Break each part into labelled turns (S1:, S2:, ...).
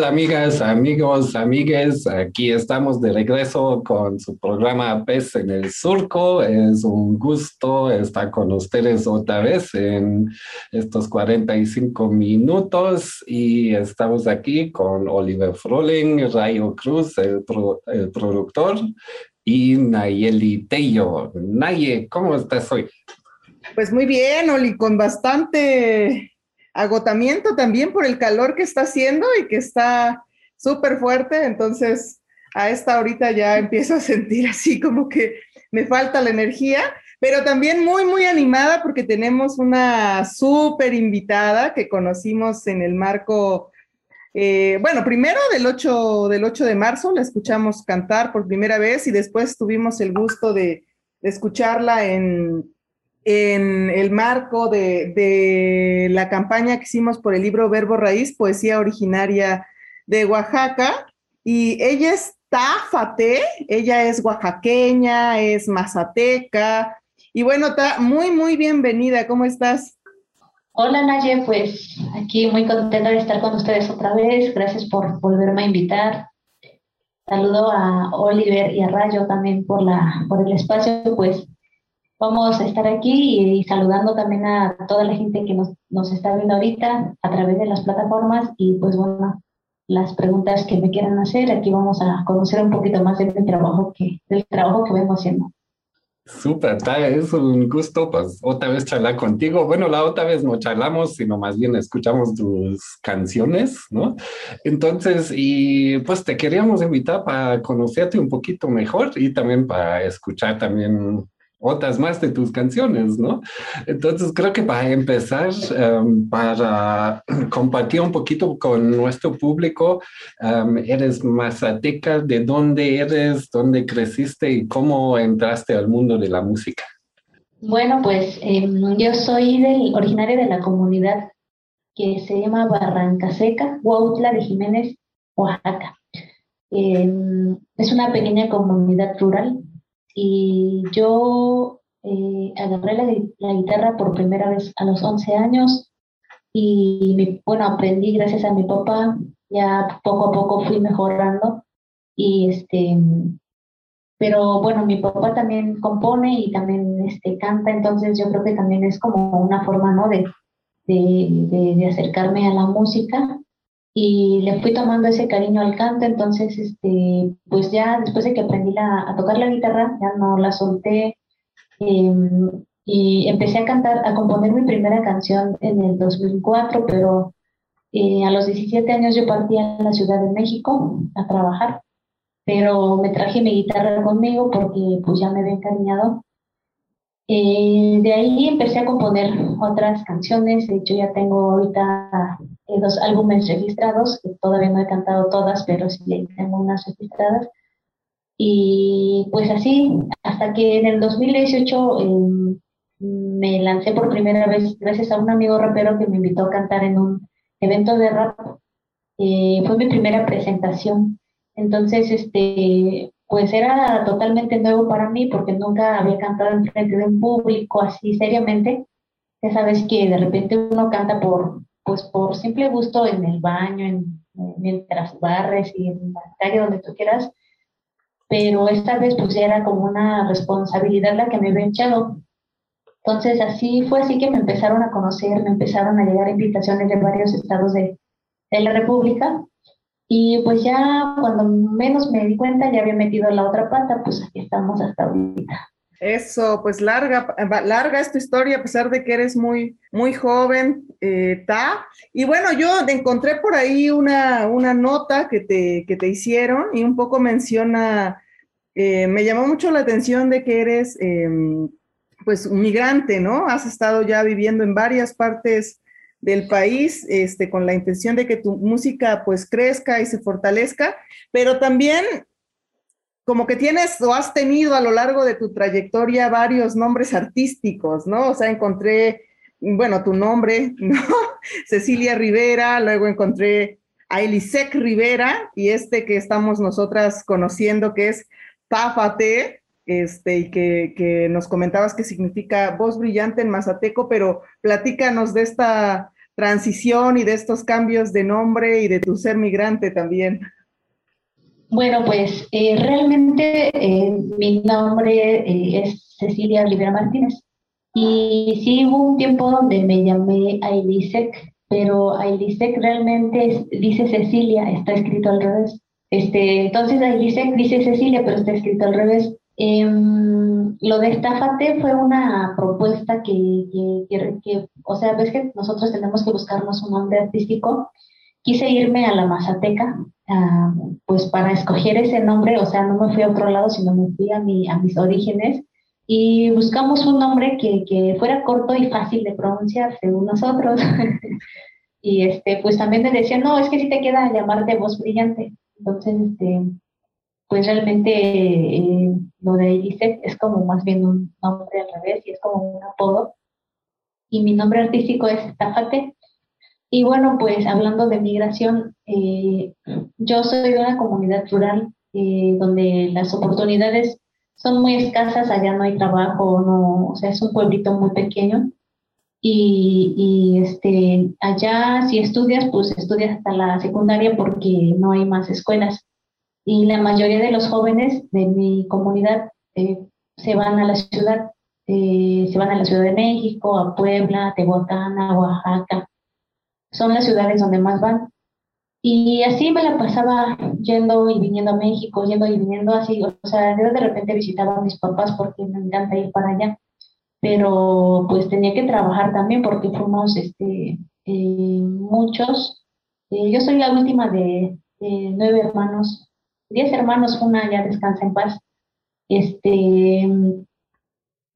S1: Tal amigas, amigos, amigues? Aquí estamos de regreso con su programa Pez en el Surco. Es un gusto estar con ustedes otra vez en estos 45 minutos y estamos aquí con Oliver Froling, Rayo Cruz, el, productor, y Nayeli Tello. Naye, ¿cómo estás hoy?
S2: Pues muy bien, Oli, con bastante agotamiento también por el calor que está haciendo y que está súper fuerte, entonces a esta ahorita ya empiezo a sentir así como que me falta la energía, pero también muy, muy animada porque tenemos una súper invitada que conocimos en el marco, eh, bueno, primero del 8, del 8 de marzo, la escuchamos cantar por primera vez y después tuvimos el gusto de escucharla en, en el marco de, la campaña que hicimos por el libro Verbo Raíz, poesía originaria de Oaxaca. Y ella es Tafate, ella es oaxaqueña, es mazateca. Y bueno, está muy, muy bienvenida. ¿Cómo estás?
S3: Hola Naye, pues aquí muy contenta de estar con ustedes otra vez. Gracias por volverme a invitar. Saludo a Oliver y a Rayo también por, la, por el espacio. Pues Vamos a estar aquí y, saludando también a toda la gente que nos, nos, está viendo ahorita a través de las plataformas y pues bueno, las preguntas que me quieran hacer, aquí vamos a conocer un poquito más del trabajo que, del trabajo que vengo haciendo.
S1: Súper, es un gusto, pues otra vez charlar contigo. Bueno, la otra vez no charlamos, sino más bien escuchamos tus canciones, ¿no? Entonces, y pues te queríamos invitar para conocerte un poquito mejor y también para escuchar también otras más de tus canciones, ¿no? Entonces creo que para empezar, em, para compartir un poquito con nuestro público, um, eres mazateca, ¿de dónde eres, dónde creciste y cómo entraste al mundo de la música?
S3: Bueno, pues em, yo soy del, originaria de la comunidad que se llama Barranca Seca, Huautla de Jiménez, Oaxaca. es una pequeña comunidad rural y yo eh, agarré la, guitarra por primera vez a los 11 años y bueno, aprendí gracias a mi papá, ya poco a poco fui mejorando y este, pero bueno, mi papá también compone y también este, canta, entonces yo creo que también es como una forma, ¿no? De, de, de acercarme a la música y le fui tomando ese cariño al canto, entonces, este, pues ya después de que aprendí a tocar la guitarra, ya no la solté em, y empecé a cantar, a componer mi primera canción en el 2004, pero eh, a los 17 años yo partí a la Ciudad de México a trabajar, pero me traje mi guitarra conmigo porque pues ya me había encariñado. Eh, de ahí empecé a componer otras canciones, de hecho ya tengo ahorita dos álbumes registrados, que todavía no he cantado todas, pero sí tengo unas registradas. Y pues así, hasta que en el 2018 em, me lancé por primera vez gracias a un amigo rapero que me invitó a cantar en un evento de rap. Eh, fue mi primera presentación. Entonces, este, pues era totalmente nuevo para mí porque nunca había cantado en frente de un público así seriamente. Ya sabes que de repente uno canta por, pues por simple gusto en el baño, en, mientras barres y en la calle donde tú quieras, pero esta vez pues era como una responsabilidad la que me había echado. Entonces así fue así que me empezaron a conocer, me empezaron a llegar invitaciones de varios estados de, de la República y pues ya cuando menos me di cuenta ya había metido la otra pata, pues aquí estamos hasta ahorita.
S2: Eso, pues larga, larga esta historia, a pesar de que eres muy, muy joven, eh, Ta. Y bueno, yo encontré por ahí una, una nota que te, que te hicieron y un poco menciona, eh, me llamó mucho la atención de que eres, em, pues, un migrante, ¿no? Has estado ya viviendo en varias partes del país, este, con la intención de que tu música, pues, crezca y se fortalezca, pero también como que tienes o has tenido a lo largo de tu trayectoria varios nombres artísticos, ¿no? O sea, encontré, bueno, tu nombre, ¿no? Cecilia Rivera, luego encontré a Elisec Rivera y este que estamos nosotras conociendo que es Tafate, este, y que, que, nos comentabas que significa voz brillante en mazateco, pero platícanos de esta transición y de estos cambios de nombre y de tu ser migrante también.
S3: Bueno, pues eh, realmente eh, mi nombre eh, es Cecilia Rivera Martínez. Y sí hubo un tiempo donde me llamé Ailisec, pero Ailisec realmente dice Cecilia, está escrito al revés. Este, entonces Ailisec dice Cecilia, pero está escrito al revés. Em, lo de Estafate fue una propuesta que, que, que, o sea, ves que nosotros tenemos que buscarnos un nombre artístico. Quise irme a la Mazateca, Ah, pues para escoger ese nombre, o sea, no me fui a otro lado, sino me fui a, mi, a mis orígenes y buscamos un nombre que, fuera corto y fácil de pronunciar, según nosotros. y este, pues también me decían, no, es que si te queda llamarte voz brillante. Entonces, este, pues realmente eh, lo de Eliseth es como más bien un nombre al revés y es como un apodo. Y mi nombre artístico es Tafate. Y bueno, pues hablando de migración, eh, yo soy de una comunidad rural eh, donde las oportunidades son muy escasas, allá no hay trabajo, no, o sea, es un pueblito muy pequeño. Y, y, este, allá si estudias, pues estudias hasta la secundaria porque no hay más escuelas. Y la mayoría de los jóvenes de mi comunidad eh, se van a la ciudad, se van a la Ciudad de México, a Puebla, Tehuacán, a Oaxaca son las ciudades donde más van. Y así me la pasaba yendo y viniendo a México, yendo y viniendo así. O sea, yo de repente visitaba a mis papás porque me encanta ir para allá. Pero pues tenía que trabajar también porque fuimos este, eh, muchos. Eh, yo soy la última de, nueve hermanos, diez hermanos, una ya descansa en paz. Este,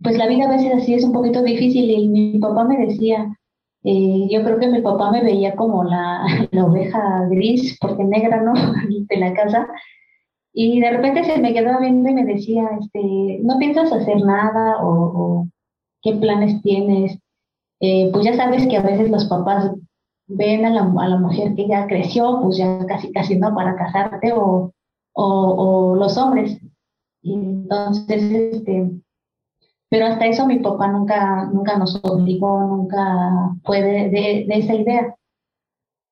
S3: pues la vida a veces así es un poquito difícil y mi papá me decía, eh, yo creo que mi papá me veía como la, la, oveja gris, porque negra, ¿no? de la casa. Y de repente se me quedaba viendo y me decía, este, ¿no piensas hacer nada o, qué planes tienes? Eh, pues ya sabes que a veces los papás ven a la, a la, mujer que ya creció, pues ya casi casi no para casarte o, o, o los hombres. Y entonces, este, pero hasta eso mi papá nunca, nunca nos obligó, nunca fue de, esa idea.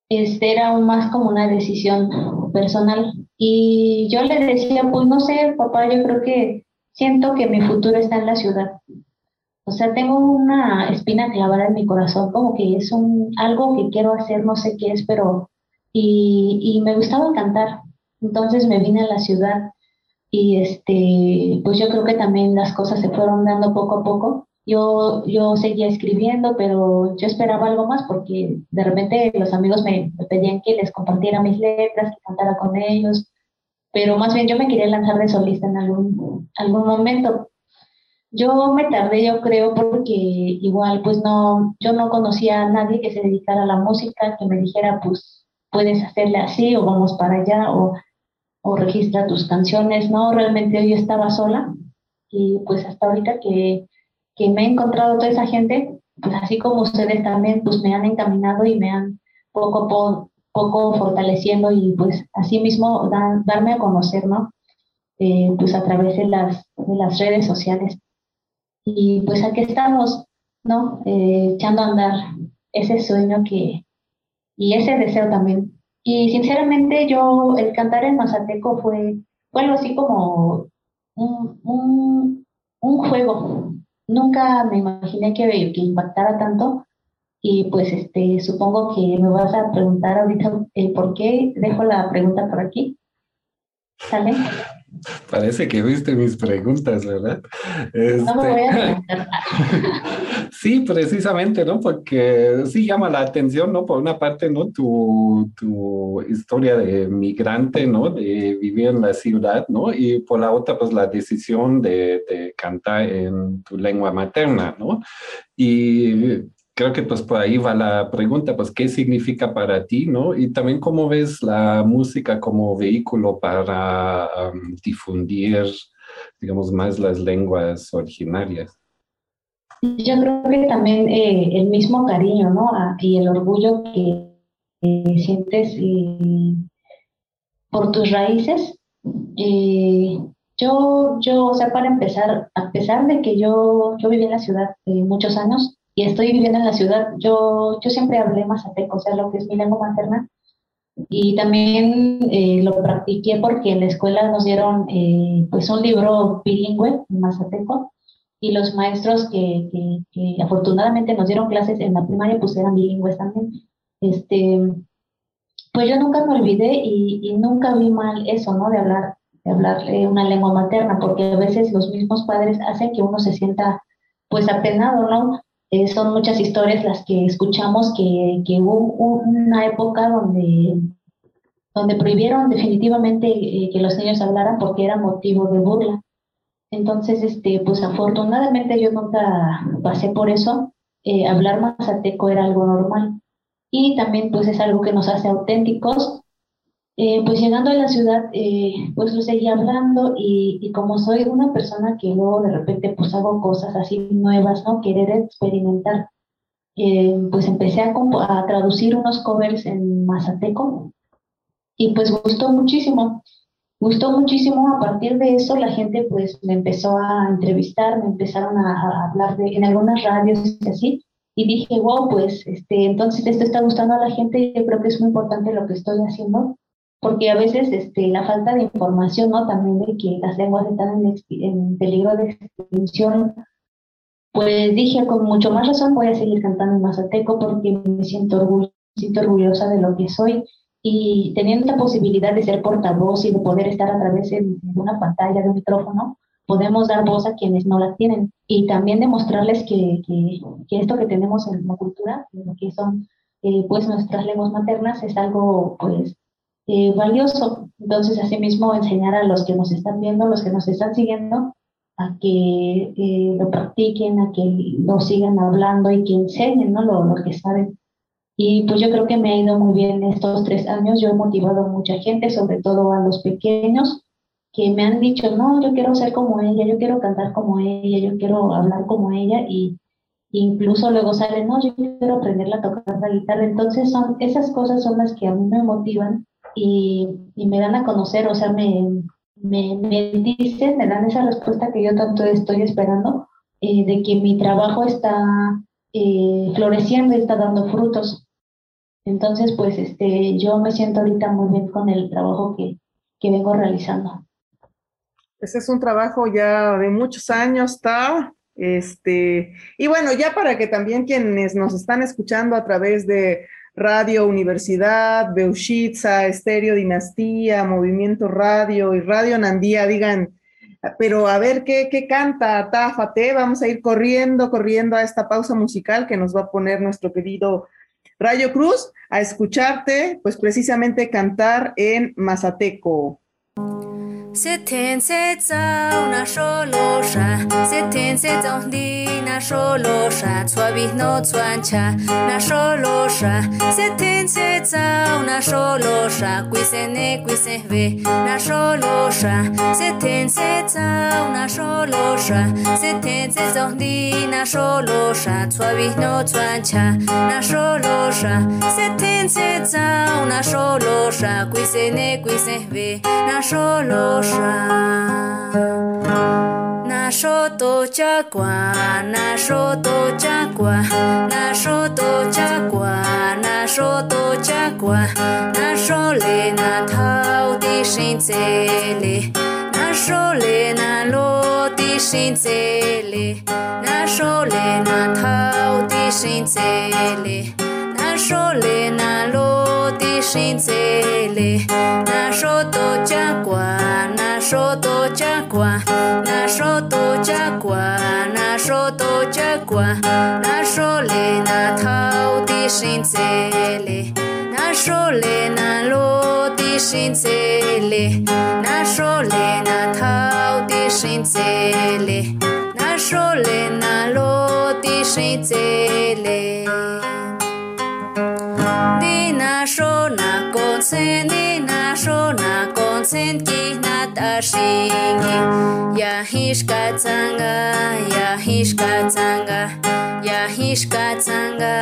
S3: Este era aún más como una decisión personal. Y yo le decía, pues no sé, papá, yo creo que siento que mi futuro está en la ciudad. O sea, tengo una espina clavada en mi corazón, como que es un, algo que quiero hacer, no sé qué es, pero... Y, y me gustaba cantar. Entonces me vine a la ciudad y este, pues yo creo que también las cosas se fueron dando poco a poco. Yo, yo seguía escribiendo, pero yo esperaba algo más porque de repente los amigos me, pedían que les compartiera mis letras, que cantara con ellos, pero más bien yo me quería lanzar de solista en algún, algún momento. Yo me tardé, yo creo, porque igual, pues no, yo no conocía a nadie que se dedicara a la música, que me dijera, pues puedes hacerle así o vamos para allá o o registra tus canciones, ¿no? Realmente yo estaba sola y pues hasta ahorita que, que me he encontrado toda esa gente, pues así como ustedes también, pues me han encaminado y me han poco a poco, fortaleciendo y pues así mismo darme a conocer, ¿no? Eh, pues a través de las, de las redes sociales. Y pues aquí estamos, ¿no? Eh, echando a andar ese sueño que, y ese deseo también y sinceramente yo, el cantar en Mazateco fue, fue algo así como un, juego. Nunca me imaginé que, que impactara tanto y pues este, supongo que me vas a preguntar ahorita el por qué. Dejo la pregunta por aquí. ¿Sale?
S1: Parece que viste mis preguntas, ¿verdad? No me voy a este, preguntar. sí, precisamente, ¿no? Porque sí llama la atención, ¿no? Por una parte, ¿no? Tu, tu historia de migrante, ¿no? De vivir en la ciudad, ¿no? Y por la otra, pues la decisión de, de cantar en tu lengua materna, ¿no? Y creo que pues por ahí va la pregunta, pues qué significa para ti, ¿no? Y también cómo ves la música como vehículo para difundir, digamos, más las lenguas originarias.
S3: Yo creo que también eh, el mismo cariño, ¿no? y el orgullo que sientes eh, por tus raíces. Eh, yo, yo, o sea, para empezar, a pesar de que yo, yo viví en la ciudad muchos años, y estoy viviendo en la ciudad, yo, yo siempre hablé mazateco, o sea, lo que es mi lengua materna, y también eh, lo practiqué porque en la escuela nos dieron eh, pues un libro bilingüe mazateco, y los maestros que, que, afortunadamente nos dieron clases en la primaria pues eran bilingües también. Este, pues yo nunca me olvidé y, y nunca vi mal eso, ¿no? De hablar, de hablar una lengua materna, porque a veces los mismos padres hacen que uno se sienta pues apenado, ¿no? Eh, son muchas historias las que escuchamos que, que hubo una época donde, donde prohibieron definitivamente eh, que los niños hablaran porque era motivo de burla. Entonces, este, pues afortunadamente yo nunca pasé por eso. Eh, hablar mazateco era algo normal. Y también pues es algo que nos hace auténticos eh, pues llegando a la ciudad, eh, pues lo seguí hablando y, como soy una persona que luego de repente pues hago cosas así nuevas, ¿no? Querer experimentar, eh, pues empecé a, a, traducir unos covers en mazateco y pues gustó muchísimo. Gustó muchísimo, a partir de eso la gente pues me empezó a entrevistar, me empezaron a, hablar de, en algunas radios y así, y dije, wow, pues este, entonces esto está gustando a la gente y yo creo que es muy importante lo que estoy haciendo porque a veces este, la falta de información, ¿no? También de que las lenguas están en, peligro de extinción, pues dije con mucho más razón voy a seguir cantando en mazateco porque me siento, siento orgullosa de lo que soy y teniendo la posibilidad de ser portavoz y de poder estar a través de, una pantalla, de un micrófono, podemos dar voz a quienes no la tienen y también demostrarles que, que, que esto que tenemos en la cultura, que son eh, pues nuestras lenguas maternas, es algo pues eh, valioso. Entonces, asimismo, enseñar a los que nos están viendo, los que nos están siguiendo, a que eh, lo practiquen, a que lo sigan hablando y que enseñen ¿no? lo, lo, que saben. Y pues yo creo que me ha ido muy bien estos tres años. Yo he motivado a mucha gente, sobre todo a los pequeños, que me han dicho, no, yo quiero ser como ella, yo quiero cantar como ella, yo quiero hablar como ella. Y incluso luego salen, no, yo quiero aprender a tocar la guitarra. Entonces, son, esas cosas son las que a mí me motivan y, me dan a conocer, o sea, me, me, me, dicen, me dan esa respuesta que yo tanto estoy esperando, eh, de que mi trabajo está eh, floreciendo y está dando frutos. Entonces, pues este, yo me siento ahorita muy bien con el trabajo que, que vengo realizando.
S2: Ese es un trabajo ya de muchos años, está. Este, y bueno, ya para que también quienes nos están escuchando a través de Radio Universidad, Beushitza, Estéreo Dinastía, Movimiento Radio y Radio Nandía digan, pero a ver qué, qué canta Táfate, vamos a ir corriendo, corriendo a esta pausa musical que nos va a poner nuestro querido Rayo Cruz a escucharte, pues precisamente cantar en Mazateco.
S4: Se thiên se zao na sho lo sha se thiên se zao di na sho lo sha chua bi na sho lo sha se na sho se ne se ve na sho lo sha se thiên se zao na sho lo sha se di na sho lo sha na se zao na sho ne se ve na sho to cha kwa na sho to cha kwa na sho to cha kwa na sho to cha kwa na sho le na thao ti shin tse le na sho le na lo ti shin tse le na sho le na thao ti shin tse le na sho le na lo ti 心这里，那首都加瓜，那首都加瓜，那首都加瓜，那首都加瓜，那首里那头的心这里，那首里那路的心这里，那首里那头的心这里，那首里那路的心这。sind kinat ashingi ya hishka tsanga ya hishka tsanga ya hishka tsanga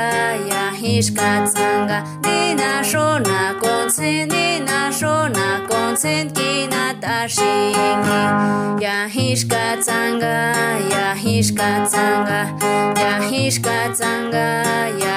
S4: ya hishka tsanga ni nasho na konse ni nasho na konse kinat ashingi ya hishka tsanga ya hishka tsanga ya hishka tsanga ya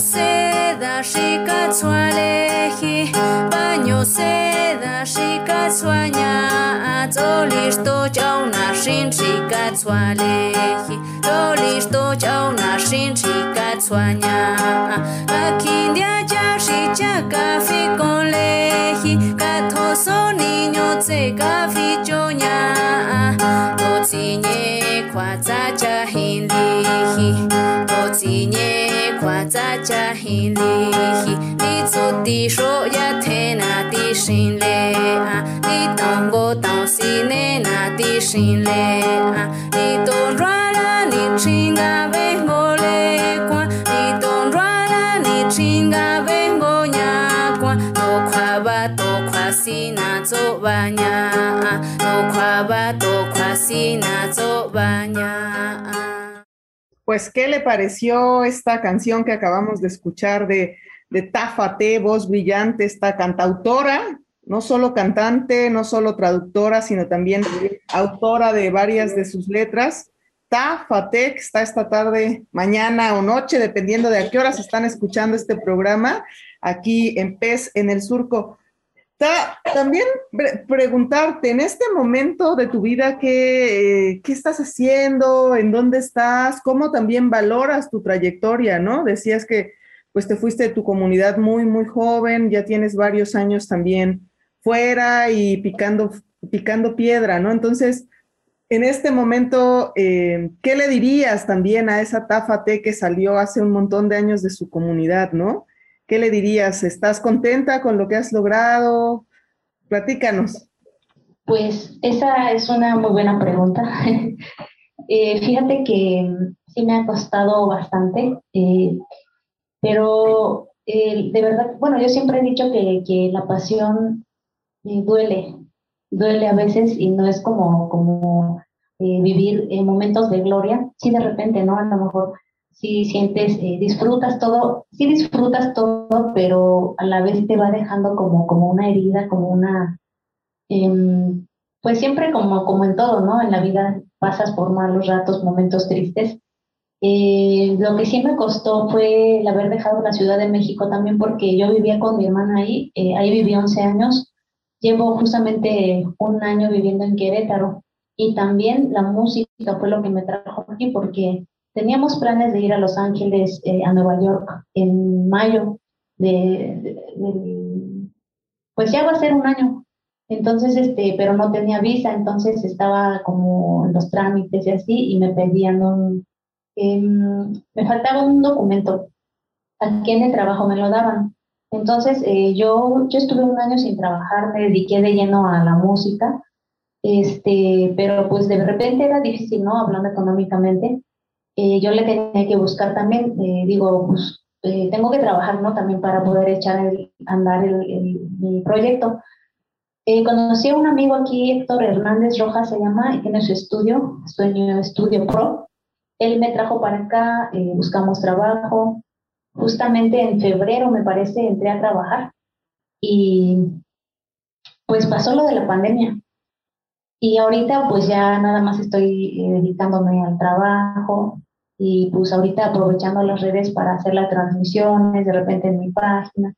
S4: shika tswalehi Baño seda shika to Tsolisto chauna shin shika to Tsolisto chauna shin shika tswanya Akindia chashi chakafi kwa tsa cha hinlihi Ni tsu ti sho ya te na ti shin le Ni tongo tong si ne na ti shin le Ni ton ra la ni chinga vengo le kwa Ni ton ra la ni chinga vengo nya kwa To kwa ba to kwa si na zo ba nya To kwa ba to kwa si na zo ba nya
S2: Pues, ¿qué le pareció esta canción que acabamos de escuchar de, de Tafate, voz brillante, esta cantautora, no solo cantante, no solo traductora, sino también autora de varias de sus letras? Tafate, que está esta tarde, mañana o noche, dependiendo de a qué horas están escuchando este programa, aquí en PES, en el Surco. Ta- también pre- preguntarte, en este momento de tu vida, ¿qué, eh, ¿qué estás haciendo? ¿En dónde estás? ¿Cómo también valoras tu trayectoria, no? Decías que pues te fuiste de tu comunidad muy, muy joven, ya tienes varios años también fuera y picando, picando piedra, ¿no? Entonces, en este momento, eh, ¿qué le dirías también a esa Tafate que salió hace un montón de años de su comunidad, ¿no? ¿Qué le dirías? ¿Estás contenta con lo que has logrado? Platícanos.
S3: Pues esa es una muy buena pregunta. Eh, fíjate que mm, sí me ha costado bastante, eh, pero eh, de verdad, bueno, yo siempre he dicho que, que la pasión duele, duele a veces y no es como, como vivir en momentos de gloria. Sí, de repente, ¿no? A lo mejor sí sientes, eh, disfrutas todo, sí disfrutas todo, pero a la vez te va dejando como, como una herida, como una... em, pues siempre como, como en todo, ¿no? En la vida pasas por malos ratos, momentos tristes. Eh, lo que sí me costó fue el haber dejado la Ciudad de México también porque yo vivía con mi hermana ahí, eh, ahí viví 11 años, llevo justamente un año viviendo en Querétaro y también la música fue lo que me trajo aquí porque teníamos planes de ir a Los Ángeles, eh, a Nueva York en mayo de, pues ya va a ser un año entonces, este, pero no tenía visa, entonces estaba como en los trámites y así, y me pedían em, me faltaba un documento. Aquí en el trabajo me lo daban. Entonces, eh, yo, yo estuve un año sin trabajar, me dediqué de lleno a la música, este, pero pues de repente era difícil, ¿no? Hablando económicamente. Eh, yo le tenía que buscar también, eh, digo, pues eh, tengo que trabajar, ¿no? También para poder echar el, andar el, el- mi proyecto. Eh, conocí a un amigo aquí, Héctor Hernández Rojas se llama, y tiene su estudio, Sueño Estudio Pro. Él me trajo para acá, buscamos trabajo. Justamente en febrero, me parece, entré a trabajar y pues pasó lo de la pandemia. Y ahorita pues ya nada más estoy eh, dedicándome al trabajo y pues ahorita aprovechando las redes para hacer las transmisiones, de repente en mi página.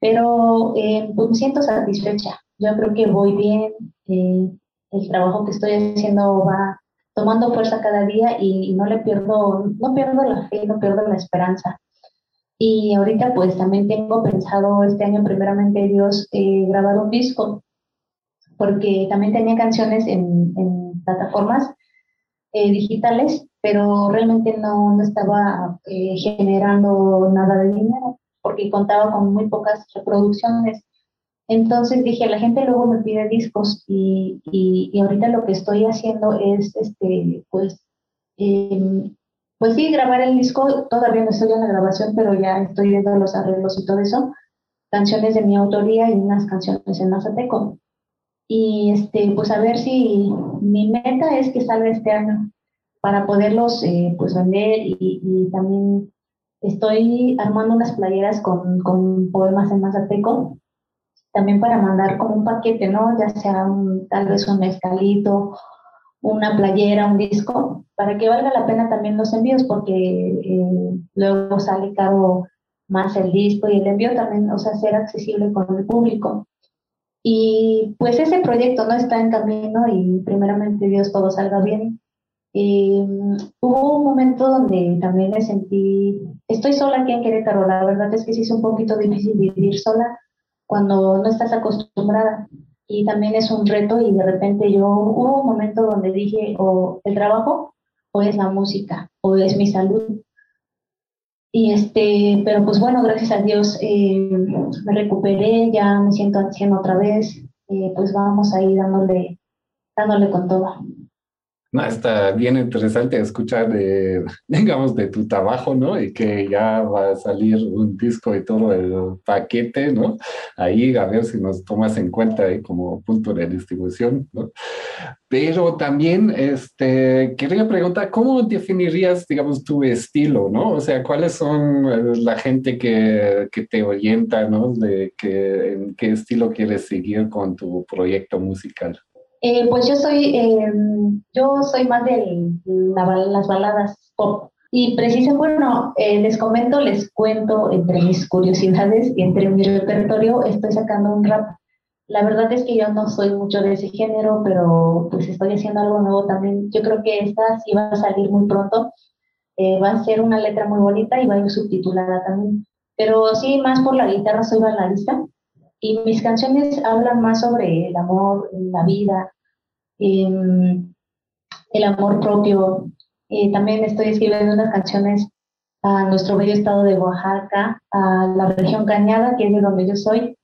S3: Pero eh, pues me siento satisfecha. Yo creo que voy bien. eh, el trabajo que estoy haciendo va tomando fuerza cada día y, y no le pierdo, no pierdo la fe, no pierdo la esperanza. Y ahorita pues también tengo pensado este año primeramente Dios eh, grabar un disco porque también tenía canciones en, plataformas eh, digitales pero realmente no, no estaba eh, generando nada de dinero porque contaba con muy pocas reproducciones. Entonces dije, la gente luego me pide discos y, y, ahorita lo que estoy haciendo es, este, pues, em, pues sí, grabar el disco, todavía no estoy en la grabación, pero ya estoy viendo los arreglos y todo eso, canciones de mi autoría y unas canciones en Mazateco. Y este, pues a ver si mi meta es que salga este año para poderlos eh, pues vender y, también estoy armando unas playeras con, con poemas en Mazateco también para mandar como un paquete, ¿no? Ya sea tal vez un mezcalito, una playera, un disco, para que valga la pena también los envíos, porque eh, luego sale caro más el disco y el envío también, o sea, ser accesible con el público. Y pues ese proyecto no está en camino y primeramente Dios todo salga bien. Y, mm, hubo un momento donde también me sentí, estoy sola aquí en Querétaro, la verdad es que sí es un poquito difícil vivir sola, cuando no estás acostumbrada. Y también es un reto y de repente yo hubo un momento donde dije o el trabajo o es la música o es mi salud. Y este, pero pues bueno, gracias a Dios eh, me recuperé, ya me siento anciana otra vez, eh, pues vamos ahí dándole, dándole con todo.
S1: No, está bien interesante escuchar, de, digamos, de tu trabajo, ¿no? Y que ya va a salir un disco y todo el paquete, ¿no? Ahí a ver si nos tomas en cuenta como punto de distribución, ¿no? Pero también, este, quería preguntar, ¿cómo definirías, digamos, tu estilo, ¿no? O sea, ¿cuáles son eh, la gente que, que te orienta, ¿no? De que, en qué estilo quieres seguir con tu proyecto musical.
S3: Eh, pues yo soy, eh, yo soy más de las baladas pop. Y precisamente, bueno, eh, les comento, les cuento entre mis curiosidades y entre mi repertorio, estoy sacando un rap. La verdad es que yo no soy mucho de ese género, pero pues estoy haciendo algo nuevo también. Yo creo que esta sí va a salir muy pronto. va a ser una letra muy bonita y va a ir subtitulada también. Pero sí, más por la guitarra soy baladista. Y mis canciones hablan más sobre el amor, la vida, em, el amor propio. Eh, también estoy escribiendo unas canciones a nuestro bello estado de Oaxaca, a la región Cañada, que es de donde yo soy.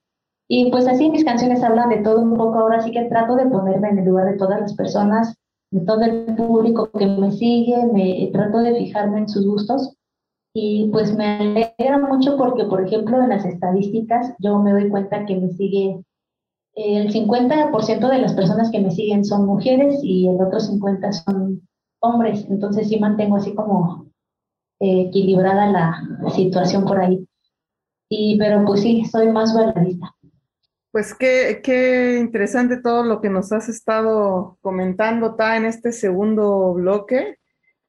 S3: Y pues así mis canciones hablan de todo un poco. Ahora sí que trato de ponerme en el lugar de todas las personas, de todo el público que me sigue, me trato de fijarme en sus gustos y pues me alegra mucho porque, por ejemplo, en las estadísticas yo me doy cuenta que me sigue el 50% de las personas que me siguen son mujeres y el otro 50% son hombres. Entonces sí mantengo así como eh, equilibrada la situación por ahí. Y, pero pues sí, soy más baladista.
S2: Pues qué, qué interesante todo lo que nos has estado comentando, está en este segundo bloque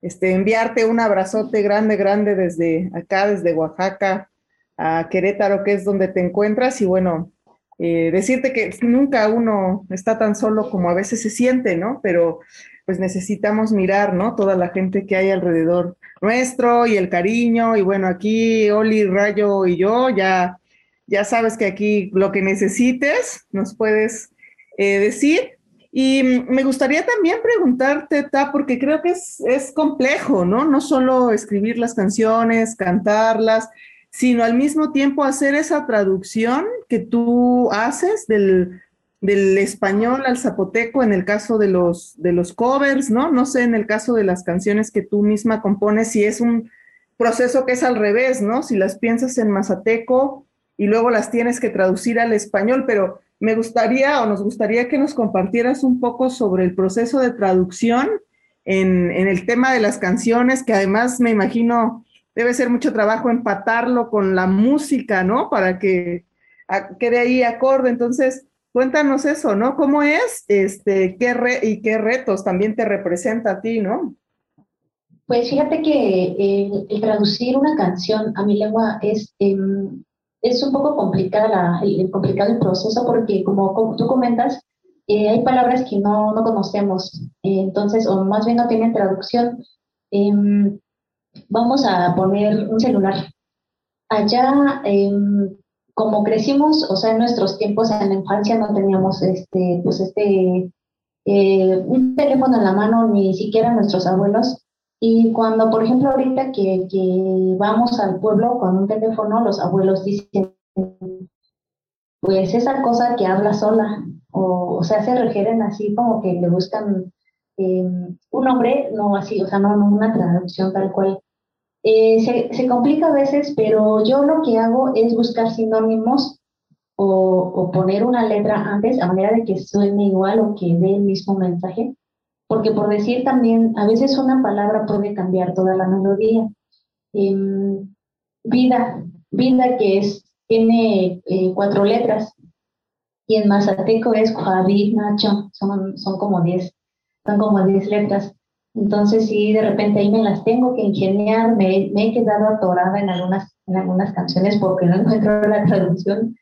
S2: este, enviarte un abrazote grande, grande desde acá, desde Oaxaca a Querétaro, que es donde te encuentras, y bueno, eh, decirte que nunca uno está tan solo como a veces se siente, ¿no? Pero pues necesitamos mirar, ¿no? Toda la gente que hay alrededor nuestro y el cariño, y bueno, aquí Oli, Rayo y yo, ya, ya sabes que aquí lo que necesites nos puedes eh, decir. Y me gustaría también preguntarte, Ta, porque creo que es, es, complejo, ¿no? No solo escribir las canciones, cantarlas, sino al mismo tiempo hacer esa traducción que tú haces del, del español al zapoteco en el caso de los, de los covers, ¿no? No sé, en el caso de las canciones que tú misma compones, si es un proceso que es al revés, ¿no? Si las piensas en mazateco y luego las tienes que traducir al español, pero me gustaría o nos gustaría que nos compartieras un poco sobre el proceso de traducción en, el tema de las canciones, que además me imagino debe ser mucho trabajo empatarlo con la música, ¿no? Para que quede ahí acorde. Entonces, cuéntanos eso, ¿no? ¿Cómo es? Este, qué y qué retos también te representa a ti, ¿no?
S3: Pues fíjate que el traducir una canción a mi lengua es, em, es un poco complicada el, complicado el proceso porque como, tú comentas, eh, hay palabras que no, no conocemos, eh, entonces, o más bien no tienen traducción. Em, vamos a poner un celular. Allá, em, como crecimos, o sea, en nuestros tiempos, en la infancia no teníamos este, pues este, eh, un teléfono en la mano, ni siquiera nuestros abuelos, Y cuando, por ejemplo, ahorita que, que vamos al pueblo con un teléfono, los abuelos dicen, pues esa cosa que habla sola, o, o sea, se refieren así como que le buscan eh, un nombre, no así, o sea, no, no una traducción tal cual. Eh, se, se, complica a veces, pero yo lo que hago es buscar sinónimos o, o, poner una letra antes a manera de que suene igual o que dé el mismo mensaje, porque por decir también, a veces una palabra puede cambiar toda la melodía. Eh, vida, vida que es, tiene eh, cuatro letras, y en mazateco es Javi, Nacho, son, son como diez, son como diez letras. Entonces, sí, de repente ahí me las tengo que ingeniar, me, me, he quedado atorada en algunas, en algunas canciones porque no encuentro la traducción.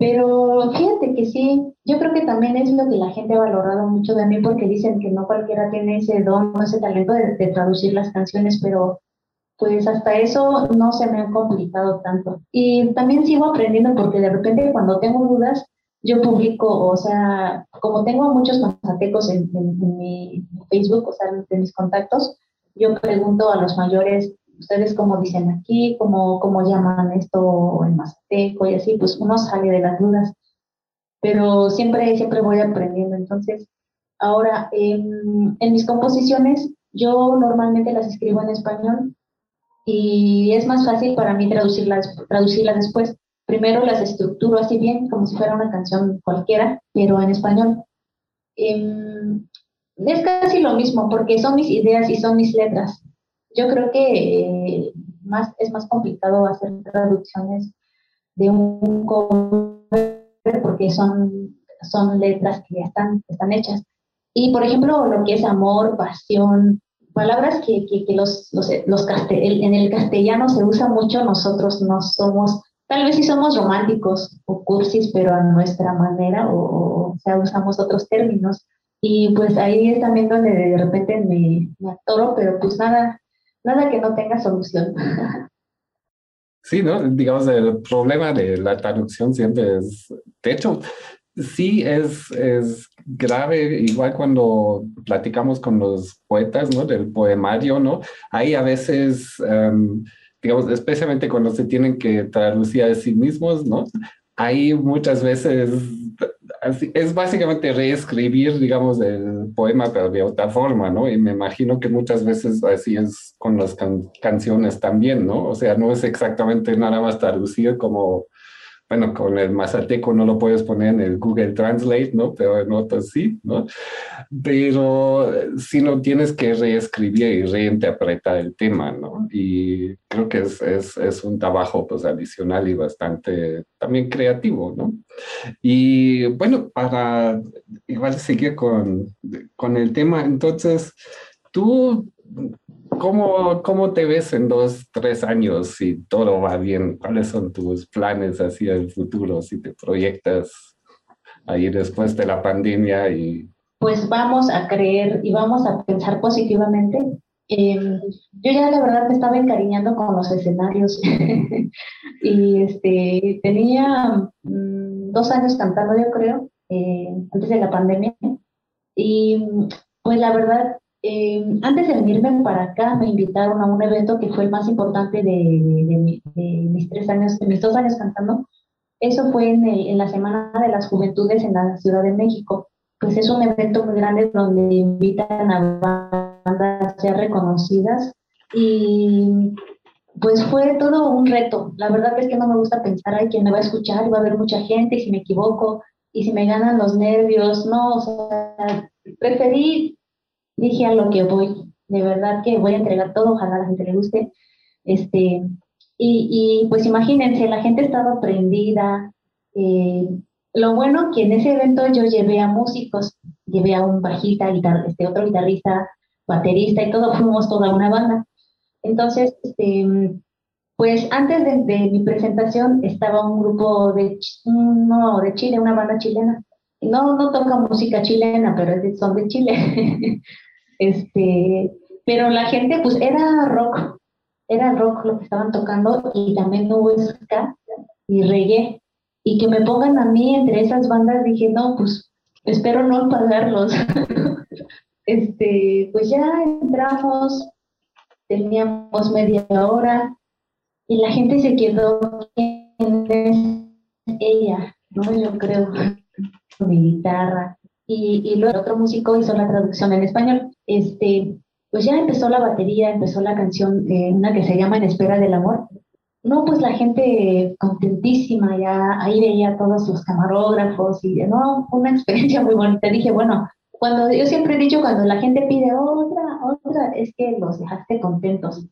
S3: Pero fíjate que sí, yo creo que también es lo que la gente ha valorado mucho de mí porque dicen que no cualquiera tiene ese don, ese talento de, de traducir las canciones, pero pues hasta eso no se me ha complicado tanto. Y también sigo aprendiendo porque de repente cuando tengo dudas, yo publico, o sea, como tengo muchos mazatecos en, en, en, mi Facebook, o sea, de mis contactos, yo pregunto a los mayores, ustedes cómo dicen aquí, cómo, cómo llaman esto en mazateco y así, pues uno sale de las dudas. Pero siempre, siempre voy aprendiendo. Entonces, ahora, en, en mis composiciones, yo normalmente las escribo en español y es más fácil para mí traducirlas, traducirlas después primero las estructuro así bien, como si fuera una canción cualquiera, pero en español. Eh, es casi lo mismo, porque son mis ideas y son mis letras. Yo creo que eh, más, es más complicado hacer traducciones de un cover porque son, son letras que ya están, están hechas. Y, por ejemplo, lo que es amor, pasión, palabras que, que, que los, los, los castel, en el castellano se usa mucho, nosotros no somos Tal vez sí somos románticos o cursis, pero a nuestra manera, o, o sea, usamos otros términos. Y pues ahí es también donde de repente me, me atoro, pero pues nada, nada que no tenga solución.
S1: Sí, ¿no? Digamos, el problema de la traducción siempre es, de hecho, sí es, es grave, igual cuando platicamos con los poetas, ¿no? Del poemario, ¿no? Hay a veces... Um, digamos, especialmente cuando se tienen que traducir a sí mismos, ¿no? Ahí muchas veces es básicamente reescribir, digamos, el poema, pero de otra forma, ¿no? Y me imagino que muchas veces así es con las can canciones también, ¿no? O sea, no es exactamente nada más traducir como bueno, con el mazateco no lo puedes poner en el Google Translate, ¿no? Pero en otros sí, ¿no? Pero si no tienes que reescribir y reinterpretar el tema, ¿no? Y creo que es, es, es un trabajo pues adicional y bastante también creativo, ¿no? Y bueno, para igual seguir con, con el tema, entonces, tú ¿Cómo, ¿Cómo te ves en dos, tres años si todo va bien? ¿Cuáles son tus planes hacia el futuro si te proyectas ahí después de la pandemia? Y...
S3: Pues vamos a creer y vamos a pensar positivamente. Eh, yo ya la verdad me estaba encariñando con los escenarios y este, tenía mmm, dos años cantando yo creo, eh, antes de la pandemia. Y pues la verdad eh, antes de venirme para acá, me invitaron a un evento que fue el más importante de, de, de, de mis tres años, de mis dos años cantando. Eso fue en, el, en, la Semana de las Juventudes en la Ciudad de México. Pues es un evento muy grande donde invitan a bandas ya reconocidas y pues fue todo un reto. La verdad es que no me gusta pensar, ay, quién me va a escuchar, y va a haber mucha gente, y si me equivoco, y si me ganan los nervios, no, o sea, preferí dije a lo que voy, de verdad que voy a entregar todo, ojalá a la gente le guste. Este, y, y pues imagínense, la gente estaba prendida. Eh, lo bueno que en ese evento yo llevé a músicos, llevé a un bajista, guitar, este, otro guitarrista, baterista y todo, fuimos toda una banda. Entonces, este, pues antes de, de, mi presentación estaba un grupo de, no, de Chile, una banda chilena. No, no toca música chilena, pero son de Chile. Este, pero la gente, pues era rock, era rock lo que estaban tocando y también hubo ska y reggae. Y que me pongan a mí entre esas bandas, dije, no, pues espero no pagarlos. este, pues ya entramos, teníamos media hora y la gente se quedó, ¿quién es ella? ¿No? Yo creo, mi guitarra. Y, y luego otro músico hizo la traducción en español. Este, pues ya empezó la batería, empezó la canción, eh, una que se llama En espera del amor. No, pues la gente contentísima, ya ahí veía todos los camarógrafos y no, una experiencia muy bonita. Dije, bueno, cuando yo siempre he dicho, cuando la gente pide otra, otra, es que los dejaste contentos.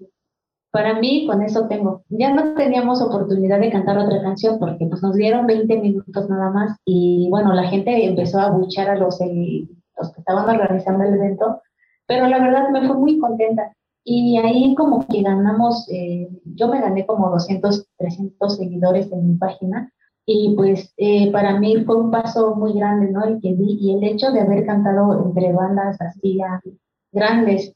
S3: Para mí, con eso tengo. Ya no teníamos oportunidad de cantar otra canción porque pues, nos dieron 20 minutos nada más y bueno, la gente empezó a buchar a los, los que estaban organizando el evento, pero la verdad me fue muy contenta. Y ahí como que ganamos, eh, yo me gané como 200, 300 seguidores en mi página y pues eh, para mí fue un paso muy grande, ¿no? El que di y el hecho de haber cantado entre bandas así ya grandes.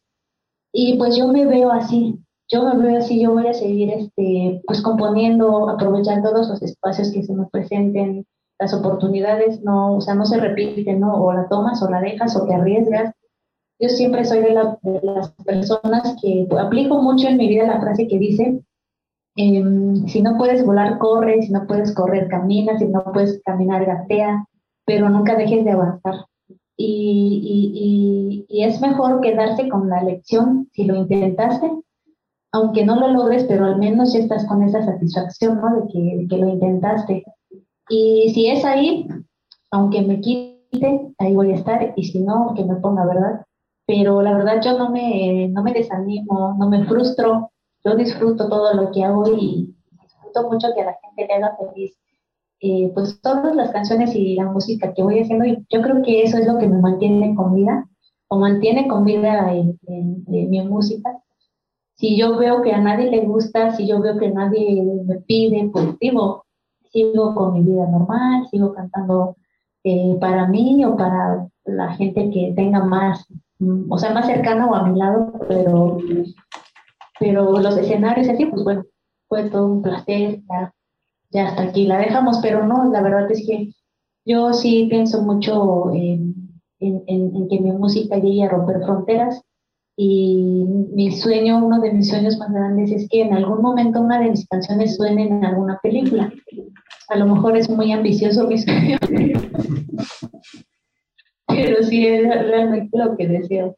S3: Y pues yo me veo así, yo me veo así, yo voy a seguir este, pues componiendo, aprovechar todos los espacios que se me presenten, las oportunidades no, o sea, no se repiten, ¿no? O la tomas o la dejas o te arriesgas. Yo siempre soy de, las personas que aplico mucho en mi vida la frase que dice, Em, si no puedes volar, corre, si no puedes correr, camina, si no puedes caminar, gatea, pero nunca dejes de avanzar. Y, y, y, es mejor quedarse con la lección si lo intentaste, aunque no lo logres, pero al menos ya estás con esa satisfacción, ¿no? De que, que lo intentaste. Y si es ahí, aunque me quite, ahí voy a estar, y si no, que me ponga, ¿verdad? Pero la verdad yo no me, no me desanimo, no me frustro, yo disfruto todo lo que hago y disfruto mucho que a la gente le haga feliz. Eh, pues todas las canciones y la música que voy haciendo, y yo creo que eso es lo que me mantiene con vida, o mantiene con vida en, mi música. Si yo veo que a nadie le gusta, si yo veo que nadie me pide, pues digo, sigo con mi vida normal, sigo cantando eh, para mí o para la gente que tenga más, o sea, más cercana o a mi lado, pero pero los escenarios así, pues bueno, fue todo un placer, ya, hasta aquí la dejamos, pero no, la verdad es que yo sí pienso mucho en, en, que mi música llegue a romper fronteras y mi sueño, uno de mis sueños más grandes es que en algún momento una de mis canciones suene en alguna película. A lo mejor es muy ambicioso mi sueño, pero sí es realmente lo que deseo.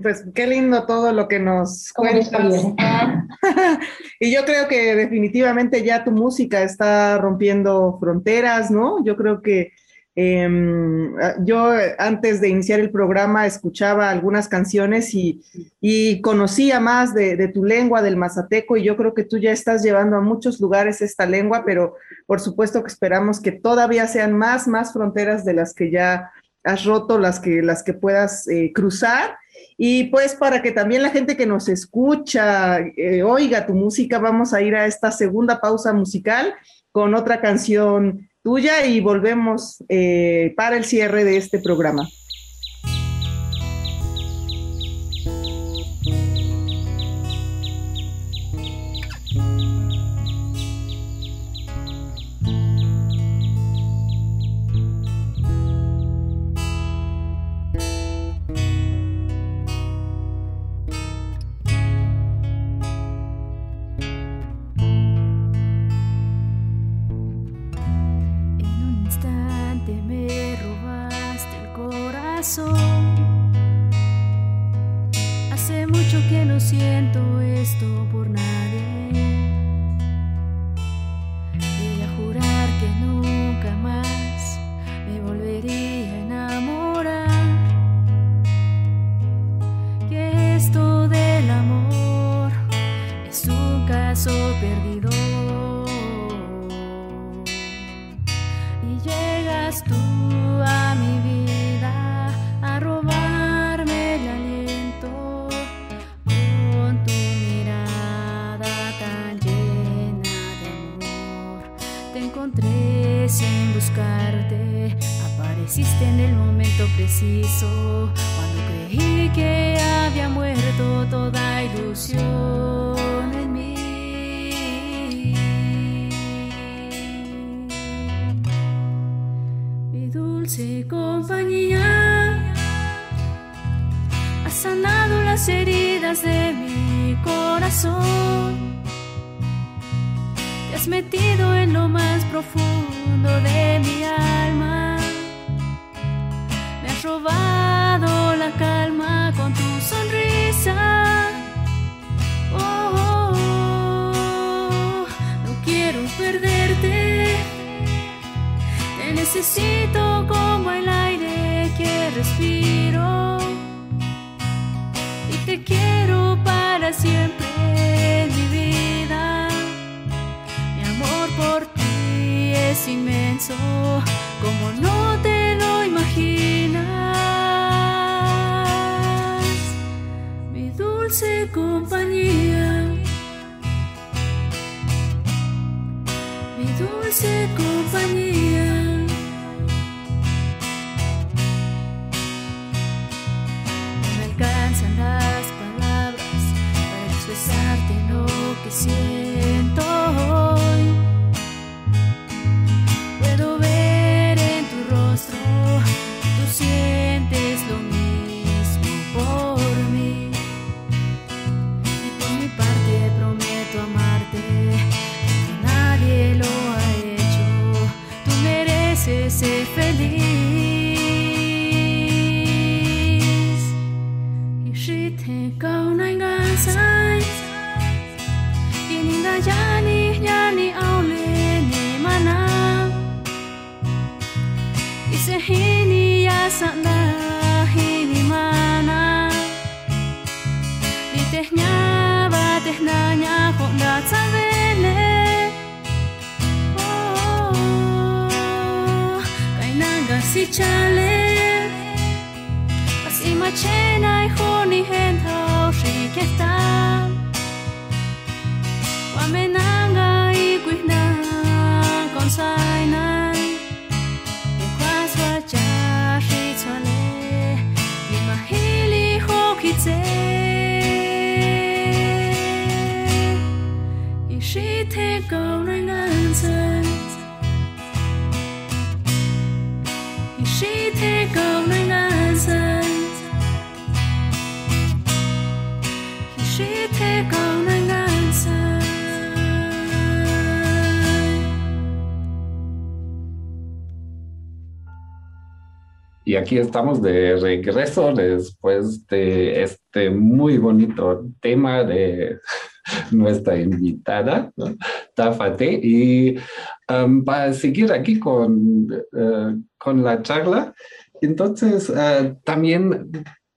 S2: Pues qué lindo todo lo que nos cuentas. y yo creo que definitivamente ya tu música está rompiendo fronteras, ¿no? Yo creo que em, yo antes de iniciar el programa escuchaba algunas canciones y, conocía más de, de, tu lengua, del mazateco, y yo creo que tú ya estás llevando a muchos lugares esta lengua, pero por supuesto que esperamos que todavía sean más, más fronteras de las que ya has roto, las que, las que puedas eh, cruzar. Y pues para que también la gente que nos escucha eh, oiga tu música, vamos a ir a esta segunda pausa musical con otra canción tuya y volvemos eh, para el cierre de este programa.
S4: Necesito como el aire que respiro. Y te quiero para siempre en mi vida. Mi amor por ti es inmenso, como no te lo imaginas. Mi dulce compañía. Mi dulce compañía. Lo sehini yasak dahi di mana? Di tehnya bateh nanya kok datang bele oh kaina gasi chale. Pasi machenai honi hentao shiketa wamenanga ikuihna Y
S1: aquí estamos de regreso después de este muy bonito tema de nuestra invitada, ¿no? Tafate. Y um, para seguir aquí con, eh, con la charla, entonces eh, también,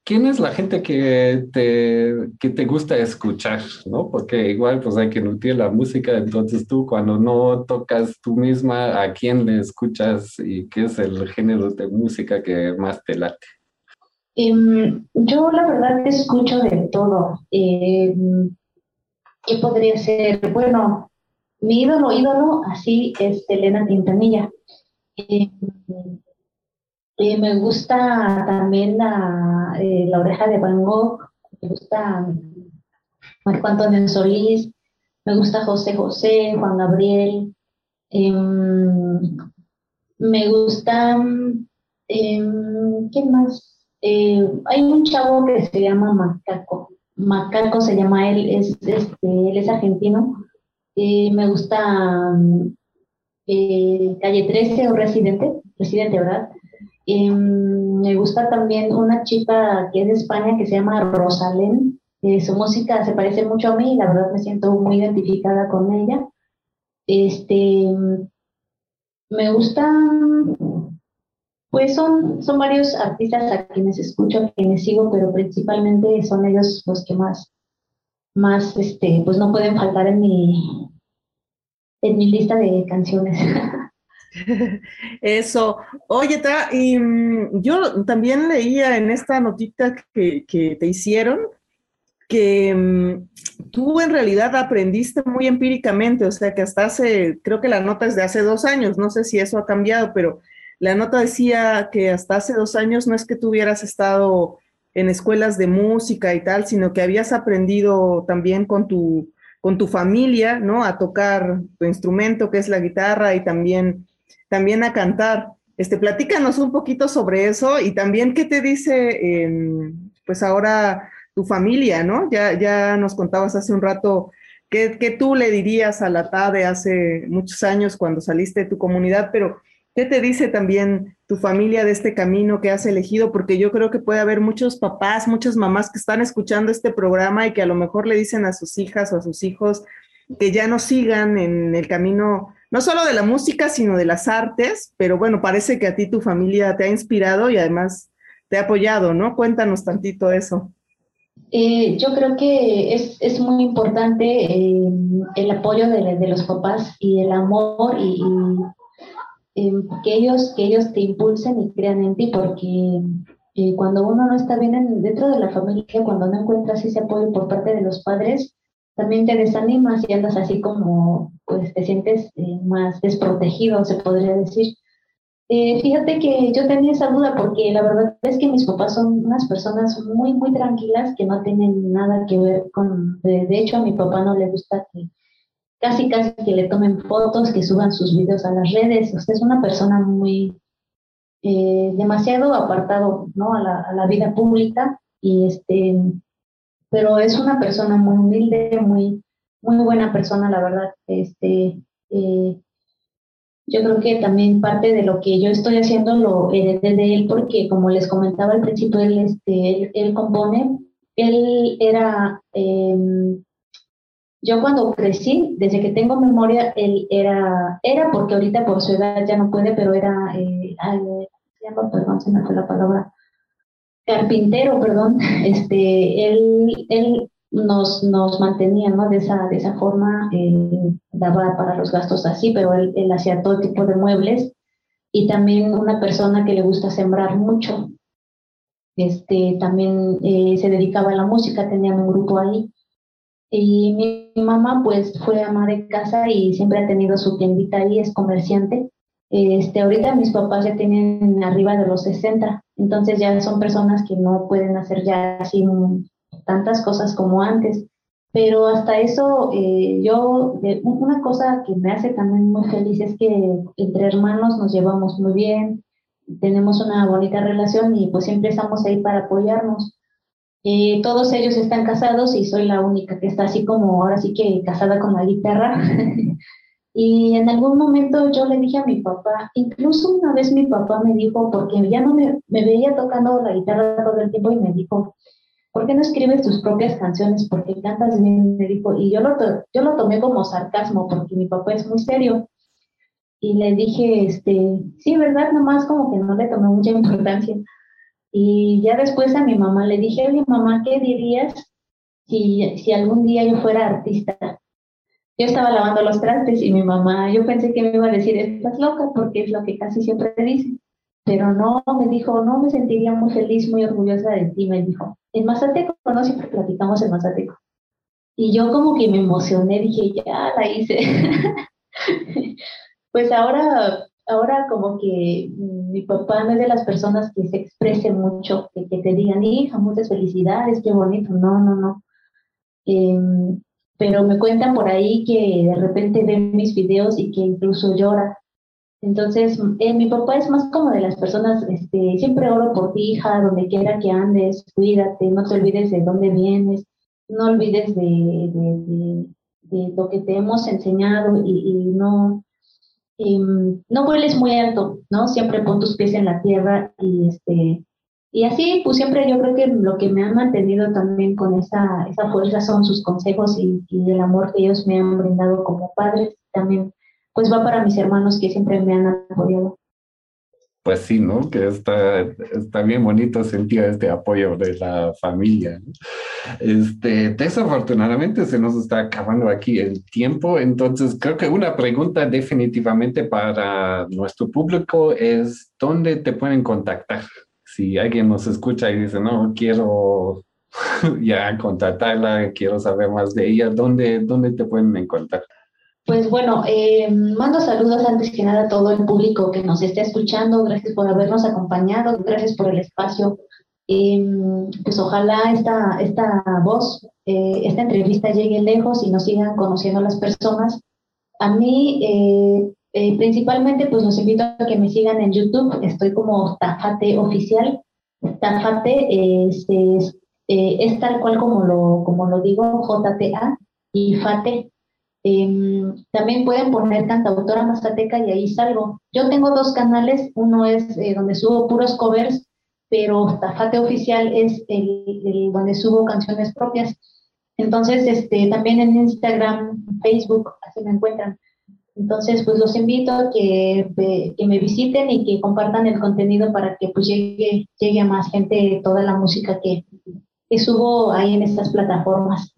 S1: ¿quién es la gente que te, que te gusta escuchar? ¿no? Porque igual pues hay que nutrir la música, entonces tú cuando no tocas tú misma, ¿a quién le escuchas y qué es el género de música que más te late?
S3: Em, yo la verdad escucho de todo. Em, ¿Qué podría ser? Bueno, mi ídolo, ídolo, así es Elena Quintanilla. Em, eh, me gusta también la, eh, la oreja de Van Gogh, me gusta Marco Antonio Solís, me gusta José José, Juan Gabriel, em, me gusta, em, ¿qué más? Eh, hay un chavo que se llama Macaco, Macaco se llama él, es, este, él es argentino, Eh, me gusta eh, Calle 13 o Residente, Residente, ¿verdad? Em, me gusta también una chica que es de España que se llama Rosalén. Su música se parece mucho a mí y la verdad me siento muy identificada con ella. Este, me gustan, pues son, son varios artistas a quienes escucho, a quienes sigo, pero principalmente son ellos los que más, más, este, pues no pueden faltar en mi, en mi lista de canciones.
S2: Eso. Oye, Ta, y mm, yo también leía en esta notita que, que te hicieron que mm, tú en realidad aprendiste muy empíricamente, o sea que hasta hace, creo que la nota es de hace dos años, no sé si eso ha cambiado, pero la nota decía que hasta hace dos años no es que tú hubieras estado en escuelas de música y tal, sino que habías aprendido también con tu, con tu familia, ¿no? A tocar tu instrumento, que es la guitarra, y también, también a cantar. Este, platícanos un poquito sobre eso y también qué te dice, eh, pues ahora tu familia, ¿no? Ya, ya nos contabas hace un rato ¿Qué, ¿Qué, tú le dirías a la TADE hace muchos años cuando saliste de tu comunidad? Pero, ¿qué te dice también tu familia de este camino que has elegido? Porque yo creo que puede haber muchos papás, muchas mamás que están escuchando este programa y que a lo mejor le dicen a sus hijas o a sus hijos que ya no sigan en el camino, no solo de la música, sino de las artes. Pero bueno, parece que a ti tu familia te ha inspirado y además te ha apoyado, ¿no? Cuéntanos tantito eso.
S3: Eh, yo creo que es, es muy importante eh, el apoyo de, los papás y el amor y, y eh, que, ellos, que ellos te impulsen y crean en ti, porque cuando uno no está bien dentro de la familia, cuando no encuentras ese apoyo por parte de los padres, también te desanimas y andas así como, pues te sientes más desprotegido, se podría decir. Eh, fíjate que yo tenía esa duda porque la verdad es que mis papás son unas personas muy, muy tranquilas que no tienen nada que ver con... De, hecho, a mi papá no le gusta que casi, casi que le tomen fotos, que suban sus videos a las redes. Usted es una persona muy... Eh, demasiado apartado ¿no? a, la, a la vida pública y este pero es una persona muy humilde, muy, muy buena persona, la verdad. Este, eh, yo creo que también parte de lo que yo estoy haciendo lo heredé de él porque, como les comentaba al principio, él, este, él, compone, él era, em, yo cuando crecí, desde que tengo memoria, él era, era porque ahorita por su edad ya no puede, pero era, eh, llama, perdón, se me fue la palabra, carpintero, perdón, este, él, él nos, nos mantenía ¿no? de, esa, de esa forma, eh, daba para los gastos así, pero él, él, hacía todo tipo de muebles y también una persona que le gusta sembrar mucho. Este, también eh, se dedicaba a la música, tenían un grupo ahí. Y mi mamá pues fue ama de casa y siempre ha tenido su tiendita ahí, es comerciante. Este, ahorita mis papás ya tienen arriba de los 60, entonces ya son personas que no pueden hacer ya así tantas cosas como antes. Pero hasta eso, eh, yo, una cosa que me hace también muy feliz es que entre hermanos nos llevamos muy bien, tenemos una bonita relación y pues siempre estamos ahí para apoyarnos. Eh, todos ellos están casados y soy la única que está así como ahora sí que casada con la guitarra. y en algún momento yo le dije a mi papá, incluso una vez mi papá me dijo, porque ya no me, veía tocando la guitarra todo el tiempo y me dijo, ¿por qué no escribes tus propias canciones? Porque cantas bien, me dijo, y yo lo, yo lo tomé como sarcasmo, porque mi papá es muy serio. Y le dije, este, sí, ¿verdad? Nomás como que no le tomé mucha importancia. Y ya después a mi mamá le dije, oye, mamá, ¿qué dirías si, si algún día yo fuera artista? Yo estaba lavando los trastes y mi mamá, yo pensé que me iba a decir, estás loca, porque es lo que casi siempre dice. Pero no, me dijo, no me sentiría muy feliz, muy orgullosa de ti, me dijo en Mazateco, ¿no? Siempre platicamos en Mazateco. Y yo como que me emocioné, dije, ya la hice. pues ahora, ahora como que mi papá no es de las personas que se exprese mucho, que, que te digan, hija, muchas felicidades, qué bonito. No, no, no. Em, pero me cuentan por ahí que de repente ven mis videos y que incluso llora entonces, eh, mi papá es más como de las personas, este, siempre oro por ti, hija, donde quiera que andes, cuídate, no te olvides de dónde vienes, no olvides de, de, de, lo que te hemos enseñado y, y no, em, no vueles muy alto, ¿no? Siempre pon tus pies en la tierra y este, y así, pues siempre yo creo que lo que me han mantenido también con esa, esa fuerza son sus consejos y, y el amor que ellos me han brindado como padres, también pues va para mis hermanos que siempre me han apoyado.
S1: Pues sí, ¿no? Que está, está bien bonito sentir este apoyo de la familia. Este, desafortunadamente se nos está acabando aquí el tiempo, entonces creo que una pregunta definitivamente para nuestro público es, ¿dónde te pueden contactar? Si alguien nos escucha y dice, no, quiero ya contactarla, quiero saber más de ella, ¿dónde, dónde te pueden encontrar?
S3: Pues bueno, eh, mando saludos antes que nada a todo el público que nos esté escuchando. Gracias por habernos acompañado, gracias por el espacio. Eh, pues ojalá esta, esta voz, eh, esta entrevista llegue lejos y nos sigan conociendo las personas. A mí, principalmente, pues los invito a que me sigan en YouTube. Estoy como Tafate Oficial. Tafate es, eh, es tal cual como lo, como lo digo, JTA y FATE. Em, también pueden poner cantautora mazateca y ahí salgo. Yo tengo dos canales, uno es eh, donde subo puros covers, pero Fate Oficial es el, donde subo canciones propias. Entonces, este, también en Instagram, Facebook, así me encuentran. Entonces, pues los invito a que, que, me visiten y que compartan el contenido para que pues llegue, llegue a más gente toda la música que, que subo ahí en estas plataformas.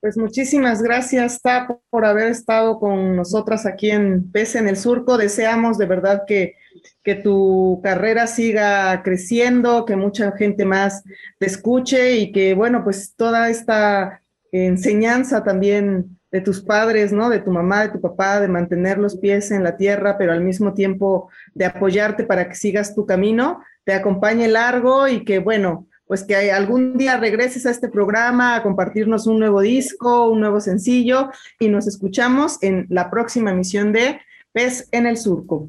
S2: Pues muchísimas gracias, Ta, por haber estado con nosotras aquí en Pese en el Surco. Deseamos de verdad que, que tu carrera siga creciendo, que mucha gente más te escuche y que, bueno, pues toda esta enseñanza también de tus padres, ¿no? De tu mamá, de tu papá, de mantener los pies en la tierra, pero al mismo tiempo de apoyarte para que sigas tu camino, te acompañe largo y que, bueno, pues que algún día regreses a este programa a compartirnos un nuevo disco, un nuevo sencillo y nos escuchamos en la próxima emisión de Pez en el Surco.